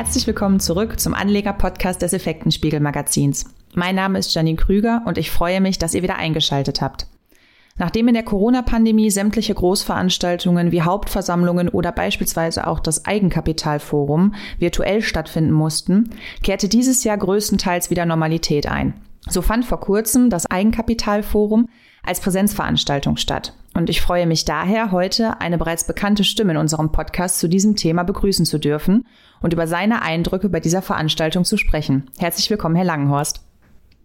Herzlich willkommen zurück zum Anleger-Podcast des Effektenspiegel-Magazins. Mein Name ist Janine Krüger und ich freue mich, dass ihr wieder eingeschaltet habt. Nachdem in der Corona-Pandemie sämtliche Großveranstaltungen wie Hauptversammlungen oder beispielsweise auch das Eigenkapitalforum virtuell stattfinden mussten, kehrte dieses Jahr größtenteils wieder Normalität ein. So fand vor kurzem das Eigenkapitalforum als Präsenzveranstaltung statt. Und ich freue mich daher, heute eine bereits bekannte Stimme in unserem Podcast zu diesem Thema begrüßen zu dürfen und über seine Eindrücke bei dieser Veranstaltung zu sprechen. Herzlich willkommen, Herr Langenhorst.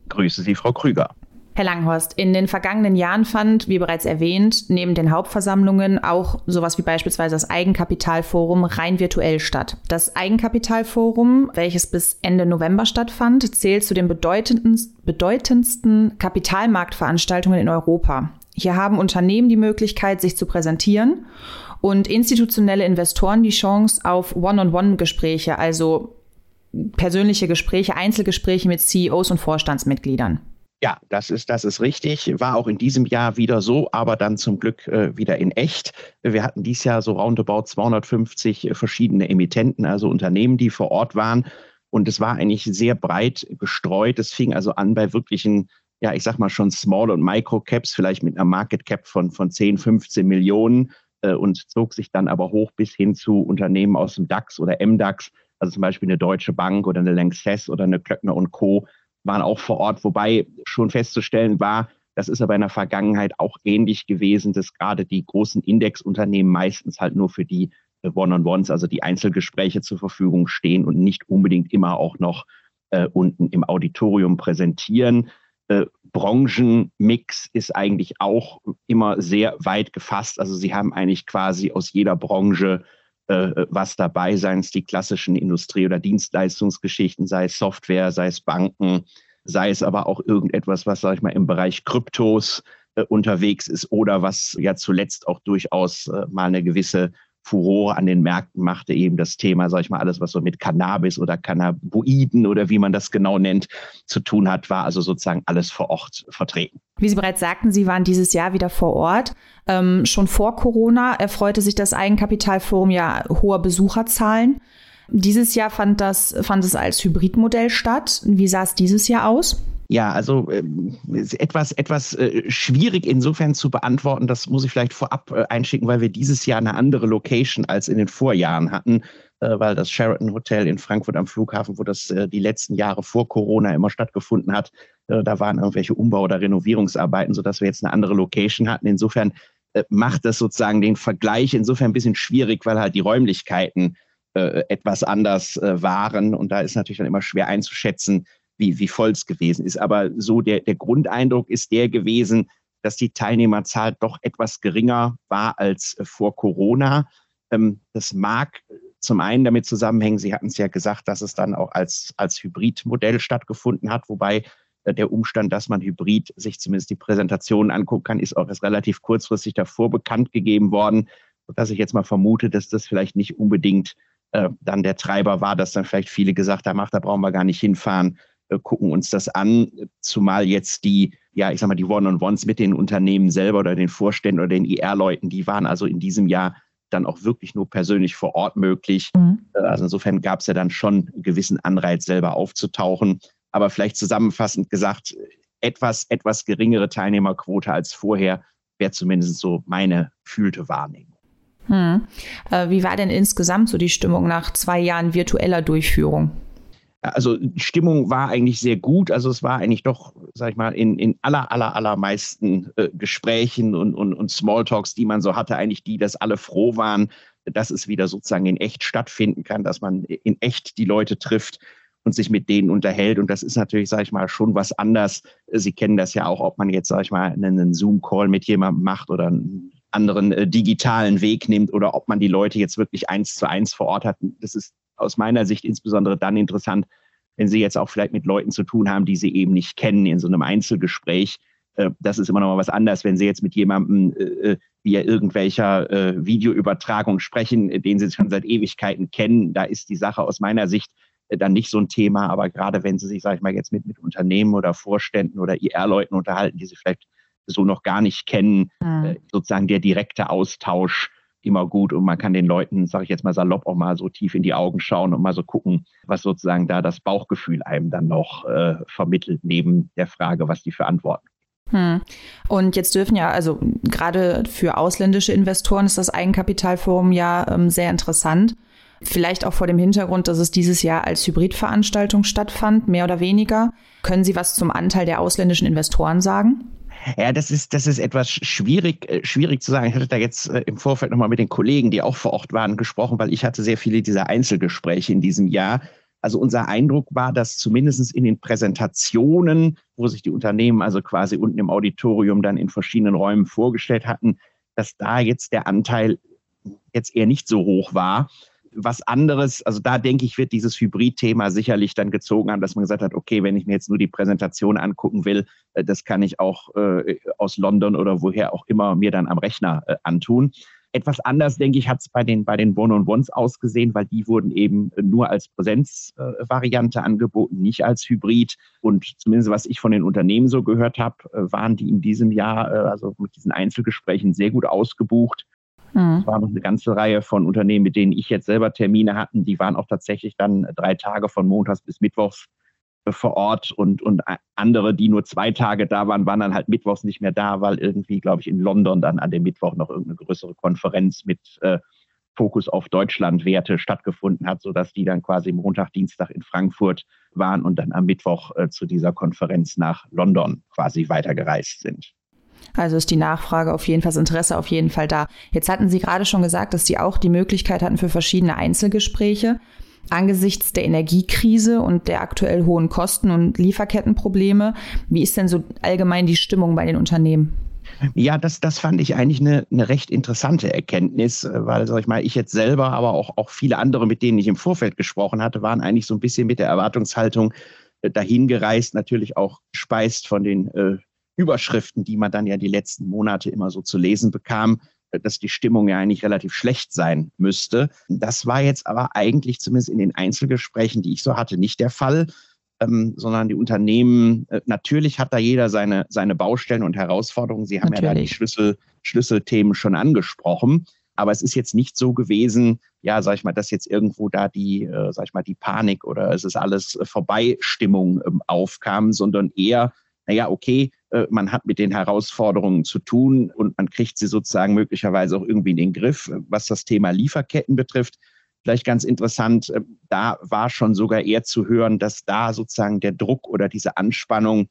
Grüße Sie, Frau Krüger. Herr Langhorst, in den vergangenen Jahren fand, wie bereits erwähnt, neben den Hauptversammlungen auch sowas wie beispielsweise das Eigenkapitalforum rein virtuell statt. Das Eigenkapitalforum, welches bis Ende November stattfand, zählt zu den bedeutendsten, bedeutendsten Kapitalmarktveranstaltungen in Europa. Hier haben Unternehmen die Möglichkeit, sich zu präsentieren und institutionelle Investoren die Chance auf One-on-One-Gespräche, also persönliche Gespräche, Einzelgespräche mit CEOs und Vorstandsmitgliedern. Ja, das ist, das ist richtig. War auch in diesem Jahr wieder so, aber dann zum Glück äh, wieder in echt. Wir hatten dieses Jahr so roundabout 250 verschiedene Emittenten, also Unternehmen, die vor Ort waren. Und es war eigentlich sehr breit gestreut. Es fing also an bei wirklichen, ja, ich sag mal schon Small- und Micro-Caps, vielleicht mit einer Market Cap von, von 10, 15 Millionen äh, und zog sich dann aber hoch bis hin zu Unternehmen aus dem DAX oder MDAX, also zum Beispiel eine Deutsche Bank oder eine Lanxess oder eine Klöckner und Co. waren auch vor Ort, wobei schon festzustellen war, das ist aber in der Vergangenheit auch ähnlich gewesen, dass gerade die großen Indexunternehmen meistens halt nur für die äh, One-on-Ones, also die Einzelgespräche zur Verfügung stehen und nicht unbedingt immer auch noch äh, unten im Auditorium präsentieren. Äh, Branchenmix ist eigentlich auch immer sehr weit gefasst. Also sie haben eigentlich quasi aus jeder Branche äh, was dabei, seien es die klassischen Industrie- oder Dienstleistungsgeschichten, sei es Software, sei es Banken, sei es aber auch irgendetwas, was, sage ich mal, im Bereich Kryptos äh, unterwegs ist oder was ja zuletzt auch durchaus äh, mal eine gewisse Furore an den Märkten machte, eben das Thema, sag ich mal, alles, was so mit Cannabis oder Cannabinoiden oder wie man das genau nennt, zu tun hat, war also sozusagen alles vor Ort vertreten. Wie Sie bereits sagten, Sie waren dieses Jahr wieder vor Ort. Ähm, schon vor Corona erfreute sich das Eigenkapitalforum ja hoher Besucherzahlen. Dieses Jahr fand, das, fand es als Hybridmodell statt. Wie sah es dieses Jahr aus? Ja, also äh, etwas, etwas äh, schwierig insofern zu beantworten. Das muss ich vielleicht vorab äh, einschicken, weil wir dieses Jahr eine andere Location als in den Vorjahren hatten, äh, weil das Sheraton Hotel in Frankfurt am Flughafen, wo das äh, die letzten Jahre vor Corona immer stattgefunden hat, äh, da waren irgendwelche Umbau- oder Renovierungsarbeiten, sodass wir jetzt eine andere Location hatten. Insofern macht das sozusagen den Vergleich insofern ein bisschen schwierig, weil halt die Räumlichkeiten etwas anders waren. Und da ist natürlich dann immer schwer einzuschätzen, wie, wie voll es gewesen ist. Aber so der, der Grundeindruck ist der gewesen, dass die Teilnehmerzahl doch etwas geringer war als äh, vor Corona. Ähm, das mag zum einen damit zusammenhängen, Sie hatten es ja gesagt, dass es dann auch als, als Hybridmodell stattgefunden hat, wobei äh, der Umstand, dass man Hybrid sich zumindest die Präsentationen angucken kann, ist auch erst relativ kurzfristig davor bekannt gegeben worden, sodass ich jetzt mal vermute, dass das vielleicht nicht unbedingt äh, dann der Treiber war, dass dann vielleicht viele gesagt haben, ach, da brauchen wir gar nicht hinfahren, äh, gucken uns das an, zumal jetzt die, ja, ich sag mal, die One-on-Ones mit den Unternehmen selber oder den Vorständen oder den IR-Leuten, die waren also in diesem Jahr dann auch wirklich nur persönlich vor Ort möglich. Mhm. Äh, also insofern gab es ja dann schon einen gewissen Anreiz, selber aufzutauchen. Aber vielleicht zusammenfassend gesagt, etwas, etwas geringere Teilnehmerquote als vorher wäre zumindest so meine fühlte Wahrnehmung. Hm. Äh, wie war denn insgesamt so die Stimmung nach zwei Jahren virtueller Durchführung? Also Stimmung war eigentlich sehr gut. Also es war eigentlich doch, sag ich mal, in, in aller, aller, allermeisten äh, Gesprächen und, und, und Smalltalks, die man so hatte, eigentlich die, dass alle froh waren, dass es wieder sozusagen in echt stattfinden kann, dass man in echt die Leute trifft und sich mit denen unterhält. Und das ist natürlich, sage ich mal, schon was anders. Sie kennen das ja auch, ob man jetzt, sage ich mal, einen Zoom-Call mit jemandem macht oder einen anderen äh, digitalen Weg nimmt oder ob man die Leute jetzt wirklich eins zu eins vor Ort hat. Das ist aus meiner Sicht insbesondere dann interessant, wenn Sie jetzt auch vielleicht mit Leuten zu tun haben, die Sie eben nicht kennen in so einem Einzelgespräch. Äh, das ist immer noch mal was anderes, wenn Sie jetzt mit jemandem äh, äh, via irgendwelcher Videoübertragung sprechen, den Sie schon seit Ewigkeiten kennen. Da ist die Sache aus meiner Sicht dann nicht so ein Thema. Aber gerade wenn Sie sich, sage ich mal, jetzt mit, mit Unternehmen oder Vorständen oder IR-Leuten unterhalten, die Sie vielleicht so noch gar nicht kennen, mhm. sozusagen der direkte Austausch immer gut und man kann den Leuten, sage ich jetzt mal salopp, auch mal so tief in die Augen schauen und mal so gucken, was sozusagen da das Bauchgefühl einem dann noch äh, vermittelt, neben der Frage, was die für Antworten hm. Und jetzt dürfen ja, also gerade für ausländische Investoren ist das Eigenkapitalforum ja ähm, sehr interessant. Vielleicht auch vor dem Hintergrund, dass es dieses Jahr als Hybridveranstaltung stattfand, mehr oder weniger. Können Sie was zum Anteil der ausländischen Investoren sagen? Ja, das ist, das ist etwas schwierig, äh, schwierig zu sagen. Ich hatte da jetzt äh, im Vorfeld nochmal mit den Kollegen, die auch vor Ort waren, gesprochen, weil ich hatte sehr viele dieser Einzelgespräche in diesem Jahr. Also unser Eindruck war, dass zumindest in den Präsentationen, wo sich die Unternehmen also quasi unten im Auditorium dann in verschiedenen Räumen vorgestellt hatten, dass da jetzt der Anteil jetzt eher nicht so hoch war. Was anderes, also da denke ich, wird dieses Hybrid-Thema sicherlich dann gezogen haben, dass man gesagt hat, okay, wenn ich mir jetzt nur die Präsentation angucken will, äh, das kann ich auch äh, aus London oder woher auch immer mir dann am Rechner äh, antun. Etwas anders, denke ich, hat es bei den, bei den One-on-Ones ausgesehen, weil die wurden eben nur als Präsenzvariante äh, angeboten, nicht als Hybrid. Und zumindest was ich von den Unternehmen so gehört habe, äh, waren die in diesem Jahr, äh, also mit diesen Einzelgesprächen, sehr gut ausgebucht. Mhm. Es war noch eine ganze Reihe von Unternehmen, mit denen ich jetzt selber Termine hatten. Die waren auch tatsächlich dann drei Tage von Montags bis Mittwochs vor Ort und, und andere, die nur zwei Tage da waren, waren dann halt mittwochs nicht mehr da, weil irgendwie, glaube ich, in London dann an dem Mittwoch noch irgendeine größere Konferenz mit äh, Fokus auf Deutschlandwerte stattgefunden hat, sodass die dann quasi Montag, Dienstag in Frankfurt waren und dann am Mittwoch äh, zu dieser Konferenz nach London quasi weitergereist sind. Also ist die Nachfrage auf jeden Fall, das Interesse auf jeden Fall da. Jetzt hatten Sie gerade schon gesagt, dass Sie auch die Möglichkeit hatten für verschiedene Einzelgespräche. Angesichts der Energiekrise und der aktuell hohen Kosten und Lieferkettenprobleme, wie ist denn so allgemein die Stimmung bei den Unternehmen? Ja, das, das fand ich eigentlich eine, eine recht interessante Erkenntnis, weil, sag ich mal, ich jetzt selber, aber auch, auch viele andere, mit denen ich im Vorfeld gesprochen hatte, waren eigentlich so ein bisschen mit der Erwartungshaltung äh, dahin gereist, natürlich auch gespeist von den äh, Überschriften, die man dann ja die letzten Monate immer so zu lesen bekam dass die Stimmung ja eigentlich relativ schlecht sein müsste. Das war jetzt aber eigentlich zumindest in den Einzelgesprächen, die ich so hatte, nicht der Fall. Ähm, sondern die Unternehmen, äh, natürlich hat da jeder seine, seine Baustellen und Herausforderungen. Sie haben natürlich. ja da die Schlüssel, Schlüsselthemen schon angesprochen. Aber es ist jetzt nicht so gewesen, ja, sag ich mal, dass jetzt irgendwo da die, äh, sag ich mal, die Panik oder es ist alles äh, vorbei Stimmung ähm, aufkam, sondern eher, naja, okay, äh, man hat mit den Herausforderungen zu tun und man kriegt sie sozusagen möglicherweise auch irgendwie in den Griff. Was das Thema Lieferketten betrifft, vielleicht ganz interessant, äh, da war schon sogar eher zu hören, dass da sozusagen der Druck oder diese Anspannung,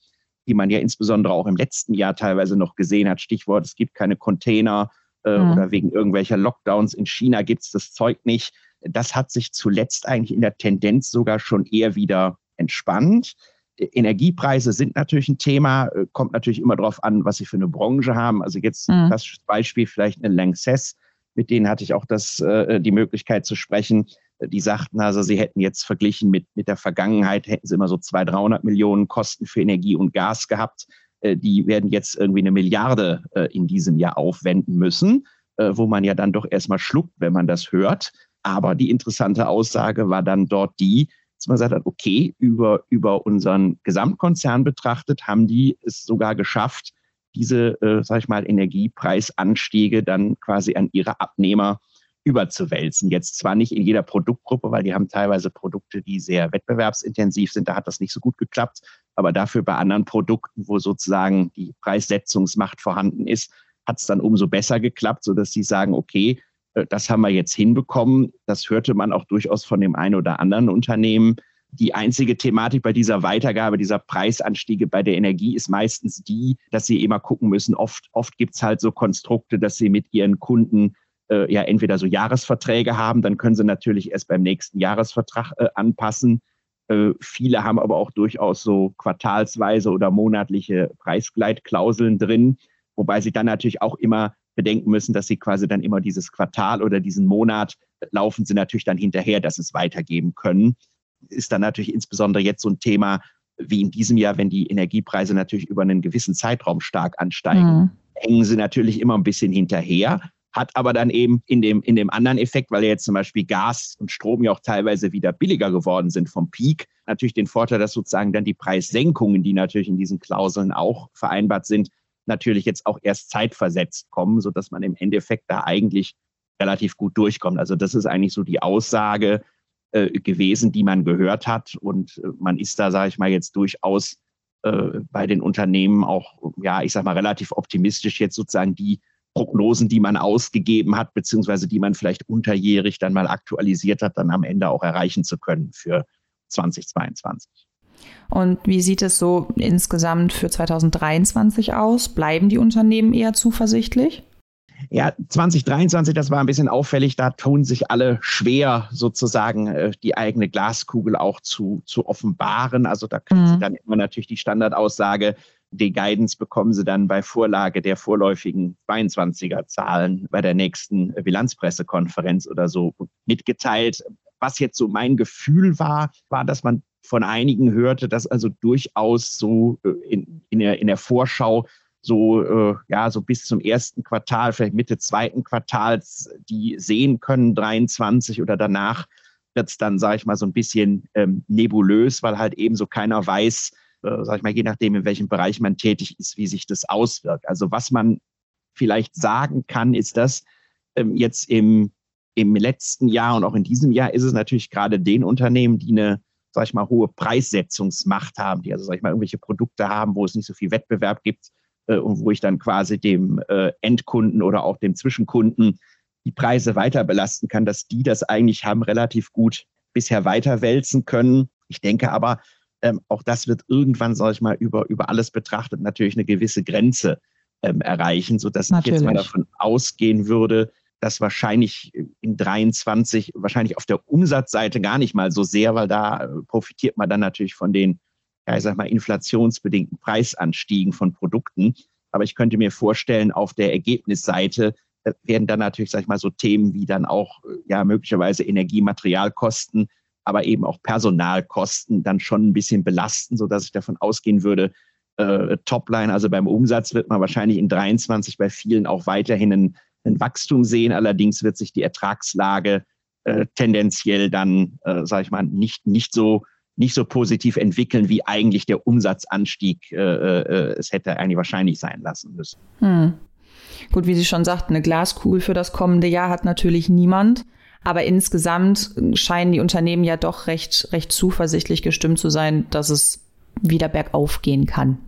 die man ja insbesondere auch im letzten Jahr teilweise noch gesehen hat, Stichwort, es gibt keine Container äh, mhm. oder wegen irgendwelcher Lockdowns in China gibt es das Zeug nicht. Das hat sich zuletzt eigentlich in der Tendenz sogar schon eher wieder entspannt. Energiepreise sind natürlich ein Thema, äh, kommt natürlich immer darauf an, was sie für eine Branche haben. Also jetzt mhm. das Beispiel vielleicht eine Lanxess, mit denen hatte ich auch das, äh, die Möglichkeit zu sprechen. Die sagten also, sie hätten jetzt verglichen mit, mit der Vergangenheit, hätten sie immer so 200, 300 Millionen Kosten für Energie und Gas gehabt. Äh, die werden jetzt irgendwie eine Milliarde in diesem Jahr aufwenden müssen, wo man ja dann doch erstmal schluckt, wenn man das hört. Aber die interessante Aussage war dann dort die, dass man hat, okay, über, über unseren Gesamtkonzern betrachtet, haben die es sogar geschafft, diese, äh, sag ich mal, Energiepreisanstiege dann quasi an ihre Abnehmer überzuwälzen. Jetzt zwar nicht in jeder Produktgruppe, weil die haben teilweise Produkte, die sehr wettbewerbsintensiv sind, da hat das nicht so gut geklappt, aber dafür bei anderen Produkten, wo sozusagen die Preissetzungsmacht vorhanden ist, hat es dann umso besser geklappt, sodass sie sagen, okay, das haben wir jetzt hinbekommen. Das hörte man auch durchaus von dem einen oder anderen Unternehmen. Die einzige Thematik bei dieser Weitergabe dieser Preisanstiege bei der Energie ist meistens die, dass sie immer gucken müssen. Oft, oft gibt es halt so Konstrukte, dass sie mit ihren Kunden äh, ja entweder so Jahresverträge haben, dann können sie natürlich erst beim nächsten Jahresvertrag äh, anpassen. Äh, viele haben aber auch durchaus so quartalsweise oder monatliche Preisgleitklauseln drin, wobei sie dann natürlich auch immer bedenken müssen, dass sie quasi dann immer dieses Quartal oder diesen Monat laufen sie natürlich dann hinterher, dass es weitergeben können. Ist dann natürlich insbesondere jetzt so ein Thema wie in diesem Jahr, wenn die Energiepreise natürlich über einen gewissen Zeitraum stark ansteigen, mhm. hängen sie natürlich immer ein bisschen hinterher. Hat aber dann eben in dem, in dem anderen Effekt, weil ja jetzt zum Beispiel Gas und Strom ja auch teilweise wieder billiger geworden sind vom Peak, natürlich den Vorteil, dass sozusagen dann die Preissenkungen, die natürlich in diesen Klauseln auch vereinbart sind, natürlich jetzt auch erst zeitversetzt kommen, sodass man im Endeffekt da eigentlich relativ gut durchkommt. Also das ist eigentlich so die Aussage äh, gewesen, die man gehört hat. Und äh, man ist da, sage ich mal, jetzt durchaus äh, bei den Unternehmen auch, ja, ich sage mal, relativ optimistisch jetzt sozusagen die Prognosen, die man ausgegeben hat, beziehungsweise die man vielleicht unterjährig dann mal aktualisiert hat, dann am Ende auch erreichen zu können für 2022. Und wie sieht es so insgesamt für 2023 aus? Bleiben die Unternehmen eher zuversichtlich? Ja, 2023, das war ein bisschen auffällig. Da tun sich alle schwer, sozusagen äh, die eigene Glaskugel auch zu, zu offenbaren. Also da kann mhm. sie dann immer natürlich die Standardaussage, die Guidance bekommen sie dann bei Vorlage der vorläufigen 22er Zahlen bei der nächsten Bilanzpressekonferenz oder so mitgeteilt. Was jetzt so mein Gefühl war, war, dass man von einigen hörte, dass also durchaus so äh, in, in, der, in der Vorschau so, äh, ja, so bis zum ersten Quartal, vielleicht Mitte zweiten Quartals, die sehen können, 23 oder danach wird es dann, sage ich mal, so ein bisschen ähm, nebulös, weil halt eben so keiner weiß, äh, sage ich mal, je nachdem, in welchem Bereich man tätig ist, wie sich das auswirkt. Also was man vielleicht sagen kann, ist, dass ähm, jetzt im, im letzten Jahr und auch in diesem Jahr ist es natürlich gerade den Unternehmen, die eine sag ich mal, hohe Preissetzungsmacht haben, die also, sag ich mal, irgendwelche Produkte haben, wo es nicht so viel Wettbewerb gibt äh, und wo ich dann quasi dem äh, Endkunden oder auch dem Zwischenkunden die Preise weiter belasten kann, dass die das eigentlich haben relativ gut bisher weiterwälzen können. Ich denke aber, ähm, auch das wird irgendwann, sag ich mal, über, über alles betrachtet natürlich eine gewisse Grenze ähm, erreichen, sodass natürlich. ich jetzt mal davon ausgehen würde, dass wahrscheinlich in 23 wahrscheinlich auf der Umsatzseite gar nicht mal so sehr, weil da äh, profitiert man dann natürlich von den, ja, ich sag mal, inflationsbedingten Preisanstiegen von Produkten. Aber ich könnte mir vorstellen, auf der Ergebnisseite äh, werden dann natürlich, sag ich mal, so Themen wie dann auch, äh, ja, möglicherweise Energiematerialkosten, aber eben auch Personalkosten dann schon ein bisschen belasten, sodass ich davon ausgehen würde, äh, Topline, also beim Umsatz wird man wahrscheinlich in 23 bei vielen auch weiterhin einen ein Wachstum sehen. Allerdings wird sich die Ertragslage äh, tendenziell dann, äh, sage ich mal, nicht, nicht so nicht so positiv entwickeln, wie eigentlich der Umsatzanstieg äh, äh, es hätte eigentlich wahrscheinlich sein lassen müssen. Hm. Gut, wie Sie schon sagten, eine Glaskugel für das kommende Jahr hat natürlich niemand. Aber insgesamt scheinen die Unternehmen ja doch recht, recht zuversichtlich gestimmt zu sein, dass es wieder bergauf gehen kann.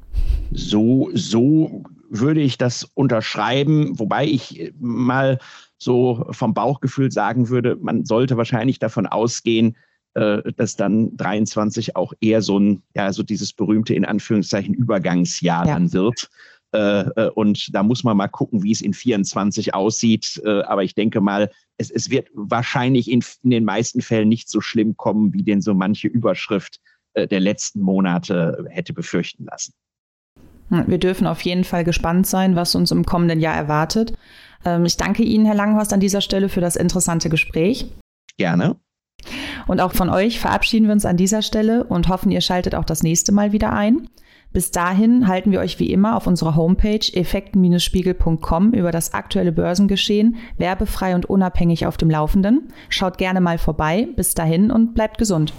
So, so würde ich das unterschreiben, wobei ich mal so vom Bauchgefühl sagen würde, man sollte wahrscheinlich davon ausgehen, äh, dass dann 23 auch eher so ein, ja, so dieses berühmte in Anführungszeichen Übergangsjahr ja. dann wird. Äh, äh, und da muss man mal gucken, wie es in 24 aussieht. Aber ich denke mal, es, es wird wahrscheinlich in, in den meisten Fällen nicht so schlimm kommen, wie denn so manche Überschrift der letzten Monate hätte befürchten lassen. Wir dürfen auf jeden Fall gespannt sein, was uns im kommenden Jahr erwartet. Ähm, ich danke Ihnen, Herr Langhorst, an dieser Stelle für das interessante Gespräch. Gerne. Und auch von euch verabschieden wir uns an dieser Stelle und hoffen, ihr schaltet auch das nächste Mal wieder ein. Bis dahin halten wir euch wie immer auf unserer Homepage effekten-spiegel.com über das aktuelle Börsengeschehen werbefrei und unabhängig auf dem Laufenden. Schaut gerne mal vorbei. Bis dahin und bleibt gesund.